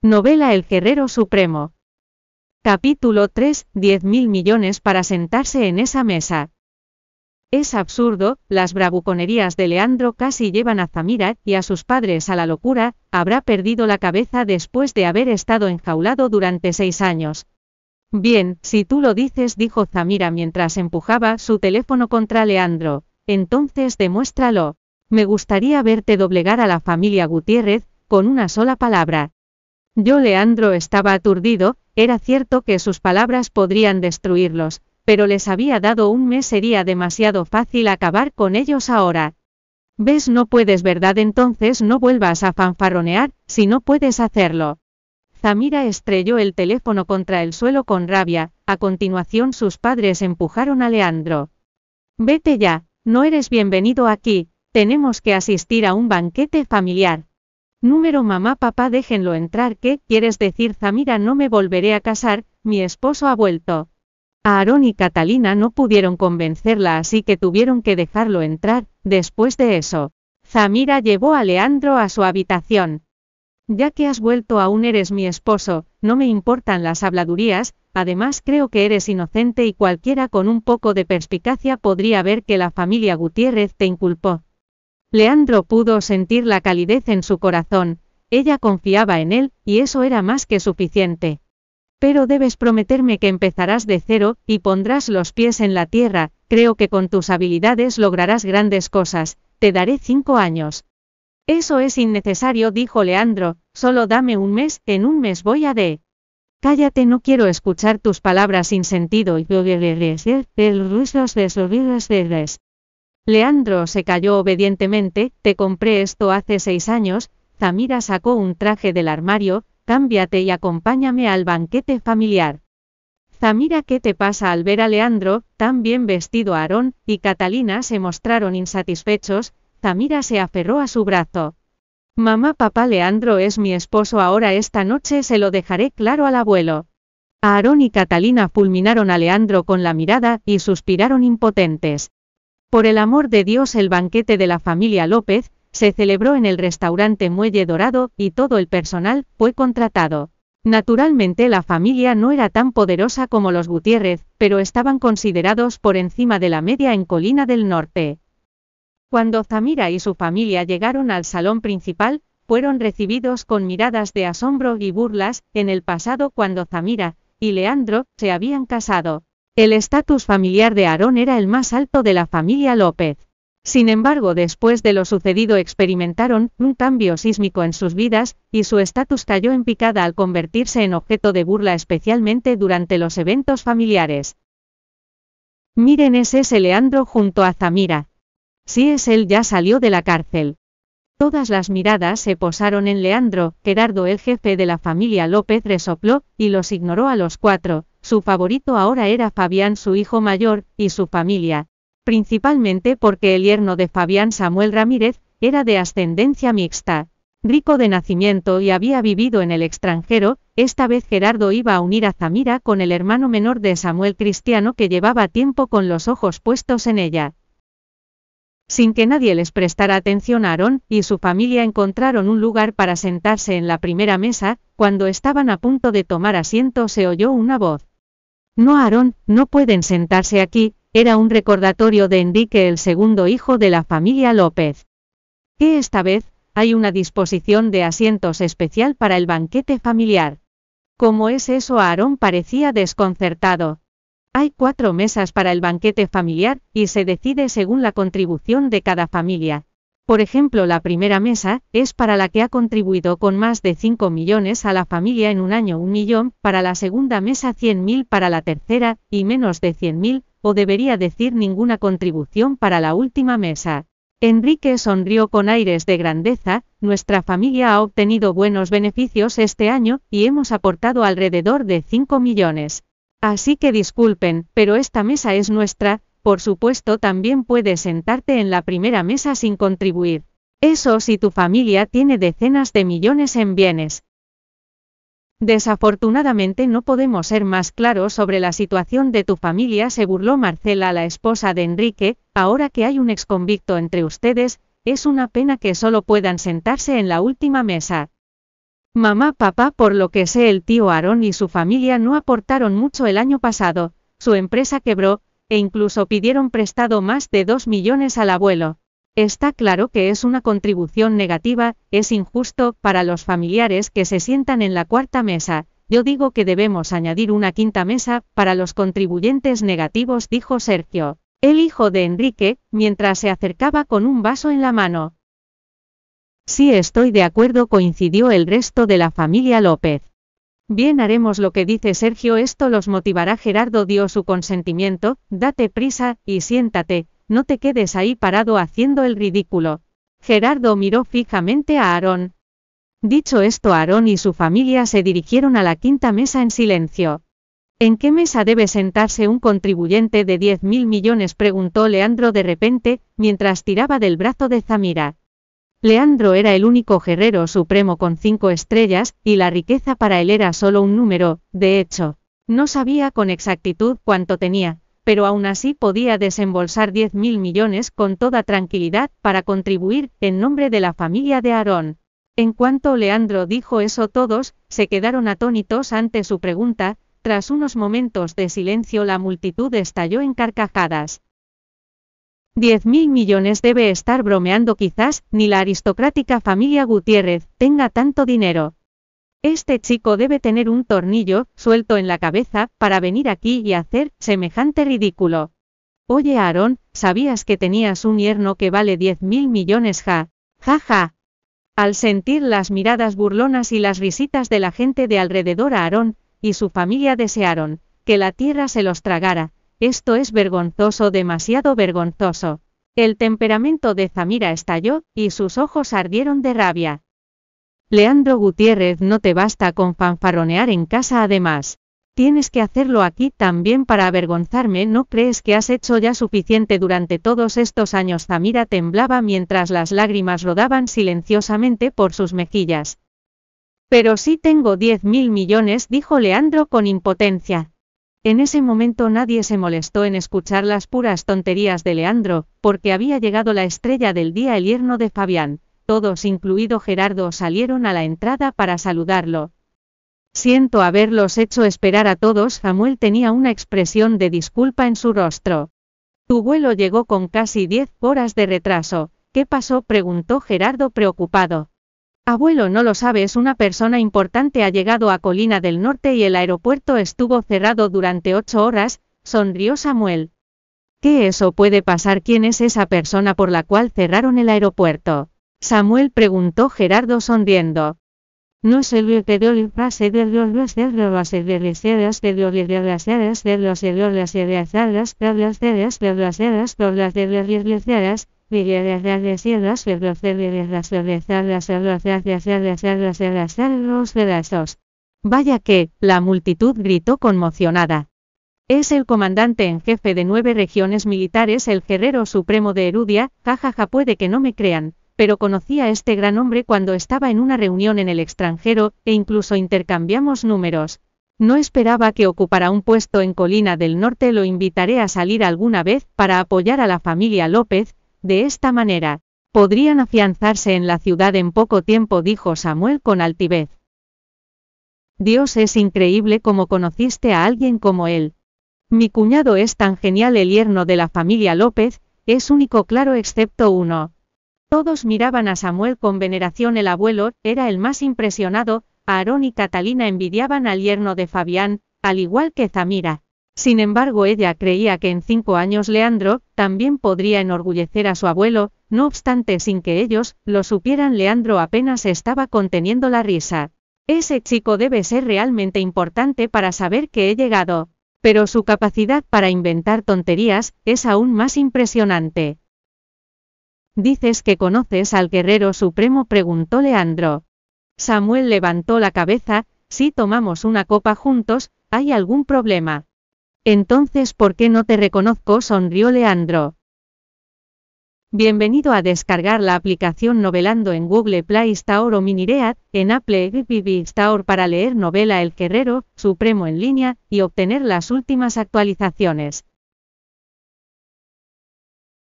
Novela El Guerrero Supremo. Capítulo 3, 10 mil millones para sentarse en esa mesa. Es absurdo, las bravuconerías de Leandro casi llevan a Zamira y a sus padres a la locura, habrá perdido la cabeza después de haber estado enjaulado durante seis años. Bien, si tú lo dices, dijo Zamira mientras empujaba su teléfono contra Leandro, entonces demuéstralo. Me gustaría verte doblegar a la familia Gutiérrez, con una sola palabra. Yo Leandro estaba aturdido, era cierto que sus palabras podrían destruirlos, pero les había dado un mes sería demasiado fácil acabar con ellos ahora. ¿Ves? No puedes, ¿verdad? Entonces no vuelvas a fanfarronear, si no puedes hacerlo. Zamira estrelló el teléfono contra el suelo con rabia, a continuación sus padres empujaron a Leandro. Vete ya, no eres bienvenido aquí, tenemos que asistir a un banquete familiar. Número mamá papá déjenlo entrar ¿qué quieres decir Zamira no me volveré a casar, mi esposo ha vuelto. Aarón y Catalina no pudieron convencerla así que tuvieron que dejarlo entrar, después de eso. Zamira llevó a Leandro a su habitación. Ya que has vuelto aún eres mi esposo, no me importan las habladurías, además creo que eres inocente y cualquiera con un poco de perspicacia podría ver que la familia Gutiérrez te inculpó. Leandro pudo sentir la calidez en su corazón, ella confiaba en él, y eso era más que suficiente. Pero debes prometerme que empezarás de cero, y pondrás los pies en la tierra, creo que con tus habilidades lograrás grandes cosas, te daré cinco años. Eso es innecesario, dijo Leandro, solo dame un mes, en un mes voy a de. Cállate, no quiero escuchar tus palabras sin sentido y Leandro se calló obedientemente, te compré esto hace seis años, Zamira sacó un traje del armario, cámbiate y acompáñame al banquete familiar. Zamira, ¿qué te pasa al ver a Leandro, tan bien vestido Aarón, y Catalina se mostraron insatisfechos, Zamira se aferró a su brazo. Mamá, papá, Leandro es mi esposo ahora esta noche se lo dejaré claro al abuelo. Aarón y Catalina fulminaron a Leandro con la mirada y suspiraron impotentes. Por el amor de Dios el banquete de la familia López, se celebró en el restaurante Muelle Dorado, y todo el personal fue contratado. Naturalmente la familia no era tan poderosa como los Gutiérrez, pero estaban considerados por encima de la media en Colina del Norte. Cuando Zamira y su familia llegaron al salón principal, fueron recibidos con miradas de asombro y burlas, en el pasado cuando Zamira y Leandro se habían casado. El estatus familiar de Aarón era el más alto de la familia López. Sin embargo, después de lo sucedido experimentaron un cambio sísmico en sus vidas, y su estatus cayó en picada al convertirse en objeto de burla especialmente durante los eventos familiares. Miren es ese Leandro junto a Zamira. Si es él ya salió de la cárcel. Todas las miradas se posaron en Leandro, Gerardo el jefe de la familia López resopló, y los ignoró a los cuatro, su favorito ahora era Fabián su hijo mayor, y su familia, principalmente porque el yerno de Fabián Samuel Ramírez, era de ascendencia mixta. Rico de nacimiento y había vivido en el extranjero, esta vez Gerardo iba a unir a Zamira con el hermano menor de Samuel Cristiano que llevaba tiempo con los ojos puestos en ella. Sin que nadie les prestara atención Aarón y su familia encontraron un lugar para sentarse en la primera mesa, cuando estaban a punto de tomar asiento se oyó una voz. No Aarón, no pueden sentarse aquí, era un recordatorio de Enrique el segundo hijo de la familia López. Que esta vez, hay una disposición de asientos especial para el banquete familiar. ¿Cómo es eso? Aarón parecía desconcertado. Hay cuatro mesas para el banquete familiar, y se decide según la contribución de cada familia. Por ejemplo, la primera mesa, es para la que ha contribuido con más de 5 millones a la familia en un año un millón, para la segunda mesa 100.000 para la tercera, y menos de 100.000, o debería decir ninguna contribución para la última mesa. Enrique sonrió con aires de grandeza, nuestra familia ha obtenido buenos beneficios este año, y hemos aportado alrededor de 5 millones. Así que disculpen, pero esta mesa es nuestra, por supuesto también puedes sentarte en la primera mesa sin contribuir. Eso si tu familia tiene decenas de millones en bienes. Desafortunadamente no podemos ser más claros sobre la situación de tu familia, se burló Marcela, la esposa de Enrique, ahora que hay un exconvicto entre ustedes, es una pena que solo puedan sentarse en la última mesa. Mamá, papá, por lo que sé el tío Aarón y su familia no aportaron mucho el año pasado, su empresa quebró, e incluso pidieron prestado más de 2 millones al abuelo. Está claro que es una contribución negativa, es injusto para los familiares que se sientan en la cuarta mesa. Yo digo que debemos añadir una quinta mesa para los contribuyentes negativos, dijo Sergio, el hijo de Enrique, mientras se acercaba con un vaso en la mano. Sí estoy de acuerdo, coincidió el resto de la familia López. Bien haremos lo que dice Sergio, esto los motivará. Gerardo dio su consentimiento, date prisa, y siéntate, no te quedes ahí parado haciendo el ridículo. Gerardo miró fijamente a Aarón. Dicho esto, Aarón y su familia se dirigieron a la quinta mesa en silencio. ¿En qué mesa debe sentarse un contribuyente de 10 mil millones? preguntó Leandro de repente, mientras tiraba del brazo de Zamira. Leandro era el único guerrero supremo con cinco estrellas, y la riqueza para él era solo un número, de hecho. No sabía con exactitud cuánto tenía, pero aún así podía desembolsar 10 mil millones con toda tranquilidad para contribuir en nombre de la familia de Aarón. En cuanto Leandro dijo eso todos, se quedaron atónitos ante su pregunta, tras unos momentos de silencio la multitud estalló en carcajadas. Diez mil millones debe estar bromeando quizás, ni la aristocrática familia Gutiérrez tenga tanto dinero. Este chico debe tener un tornillo, suelto en la cabeza, para venir aquí y hacer semejante ridículo. Oye Aarón, ¿sabías que tenías un yerno que vale 10 mil millones ja? Ja ja. Al sentir las miradas burlonas y las risitas de la gente de alrededor Aarón, y su familia desearon, que la tierra se los tragara, esto es vergonzoso, demasiado vergonzoso. El temperamento de Zamira estalló, y sus ojos ardieron de rabia. Leandro Gutiérrez no te basta con fanfaronear en casa además. Tienes que hacerlo aquí también para avergonzarme, ¿no crees que has hecho ya suficiente durante todos estos años? Zamira temblaba mientras las lágrimas rodaban silenciosamente por sus mejillas. Pero sí tengo diez mil millones, dijo Leandro con impotencia. En ese momento nadie se molestó en escuchar las puras tonterías de Leandro, porque había llegado la estrella del día el yerno de Fabián, todos incluido Gerardo salieron a la entrada para saludarlo. Siento haberlos hecho esperar a todos, Samuel tenía una expresión de disculpa en su rostro. Tu vuelo llegó con casi diez horas de retraso. ¿Qué pasó? preguntó Gerardo preocupado. Abuelo no lo sabes, una persona importante ha llegado a Colina del Norte y el aeropuerto estuvo cerrado durante ocho horas, sonrió Samuel. ¿Qué eso puede pasar? ¿Quién es esa persona por la cual cerraron el aeropuerto? Samuel preguntó Gerardo sonriendo. No sé lo que dio el frase de los los de las de los de las de los de de de de de de Vaya que, la multitud gritó conmocionada. Es el comandante en jefe de nueve regiones militares, el guerrero supremo de Erudia, jajaja puede que no me crean, pero conocí a este gran hombre cuando estaba en una reunión en el extranjero, e incluso intercambiamos números. No esperaba que ocupara un puesto en Colina del Norte, lo invitaré a salir alguna vez para apoyar a la familia López, de esta manera, podrían afianzarse en la ciudad en poco tiempo, dijo Samuel con altivez. Dios es increíble como conociste a alguien como él. Mi cuñado es tan genial, el yerno de la familia López, es único claro excepto uno. Todos miraban a Samuel con veneración. El abuelo era el más impresionado, Aarón y Catalina envidiaban al yerno de Fabián, al igual que Zamira. Sin embargo, ella creía que en cinco años Leandro también podría enorgullecer a su abuelo, no obstante sin que ellos lo supieran Leandro apenas estaba conteniendo la risa. Ese chico debe ser realmente importante para saber que he llegado. Pero su capacidad para inventar tonterías es aún más impresionante. ¿Dices que conoces al guerrero supremo? preguntó Leandro. Samuel levantó la cabeza, si tomamos una copa juntos, ¿hay algún problema? Entonces, ¿por qué no te reconozco? sonrió Leandro. Bienvenido a descargar la aplicación Novelando en Google Play Store o Miniread, en Apple App Store para leer novela El Guerrero Supremo en línea y obtener las últimas actualizaciones.